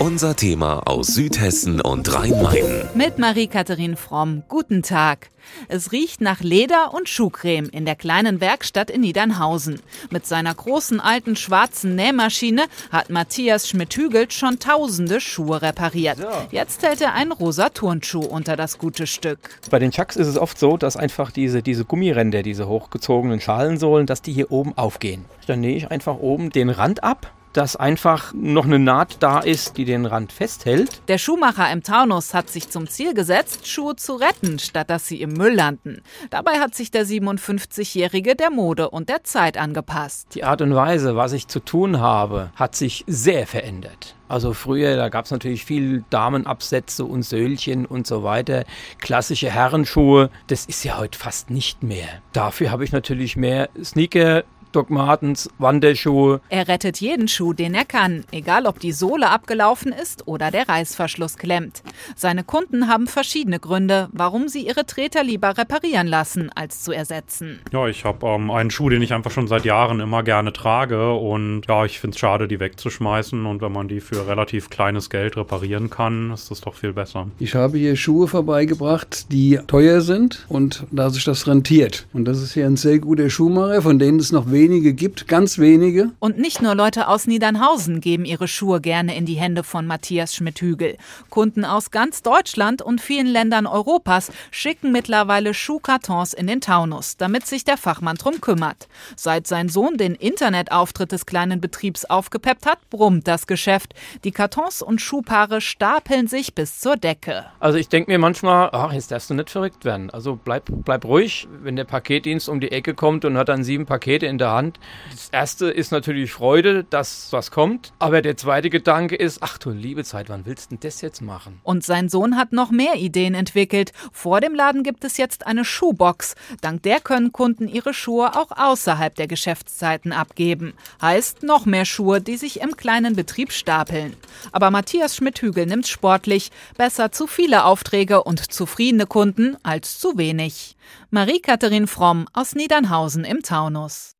Unser Thema aus Südhessen und Rhein-Main. Mit Marie-Katharin Fromm. Guten Tag. Es riecht nach Leder und Schuhcreme in der kleinen Werkstatt in Niedernhausen. Mit seiner großen alten schwarzen Nähmaschine hat Matthias Schmidt-Hügelt schon tausende Schuhe repariert. Jetzt hält er einen rosa Turnschuh unter das gute Stück. Bei den Chucks ist es oft so, dass einfach diese, diese Gummiränder, diese hochgezogenen Schalensohlen, dass die hier oben aufgehen. Dann nähe ich einfach oben den Rand ab dass einfach noch eine Naht da ist, die den Rand festhält. Der Schuhmacher im Taunus hat sich zum Ziel gesetzt, Schuhe zu retten, statt dass sie im Müll landen. Dabei hat sich der 57-Jährige der Mode und der Zeit angepasst. Die Art und Weise, was ich zu tun habe, hat sich sehr verändert. Also früher, da gab es natürlich viel Damenabsätze und Söhlchen und so weiter. Klassische Herrenschuhe, das ist ja heute fast nicht mehr. Dafür habe ich natürlich mehr Sneaker, Doc Martens, Wanderschuhe. Er rettet jeden Schuh, den er kann, egal ob die Sohle abgelaufen ist oder der Reißverschluss klemmt. Seine Kunden haben verschiedene Gründe, warum sie ihre Treter lieber reparieren lassen, als zu ersetzen. Ja, ich habe ähm, einen Schuh, den ich einfach schon seit Jahren immer gerne trage und ja, ich finde es schade, die wegzuschmeißen und wenn man die für relativ kleines Geld reparieren kann, ist das doch viel besser. Ich habe hier Schuhe vorbeigebracht, die teuer sind und da sich das rentiert. Und das ist hier ein sehr guter Schuhmacher, von denen es noch wenig wenige gibt, ganz wenige. Und nicht nur Leute aus Niedernhausen geben ihre Schuhe gerne in die Hände von Matthias Schmidt-Hügel. Kunden aus ganz Deutschland und vielen Ländern Europas schicken mittlerweile Schuhkartons in den Taunus, damit sich der Fachmann drum kümmert. Seit sein Sohn den Internetauftritt des kleinen Betriebs aufgepeppt hat, brummt das Geschäft. Die Kartons und Schuhpaare stapeln sich bis zur Decke. Also ich denke mir manchmal, ach, jetzt darfst du nicht verrückt werden. Also bleib, bleib ruhig, wenn der Paketdienst um die Ecke kommt und hat dann sieben Pakete in der der Hand. Das erste ist natürlich Freude, dass was kommt. Aber der zweite Gedanke ist, ach du liebe Zeit, wann willst du denn das jetzt machen? Und sein Sohn hat noch mehr Ideen entwickelt. Vor dem Laden gibt es jetzt eine Schuhbox. Dank der können Kunden ihre Schuhe auch außerhalb der Geschäftszeiten abgeben. Heißt noch mehr Schuhe, die sich im kleinen Betrieb stapeln. Aber Matthias Schmidt-Hügel nimmt sportlich. Besser zu viele Aufträge und zufriedene Kunden als zu wenig. Marie-Katharin Fromm aus Niedernhausen im Taunus.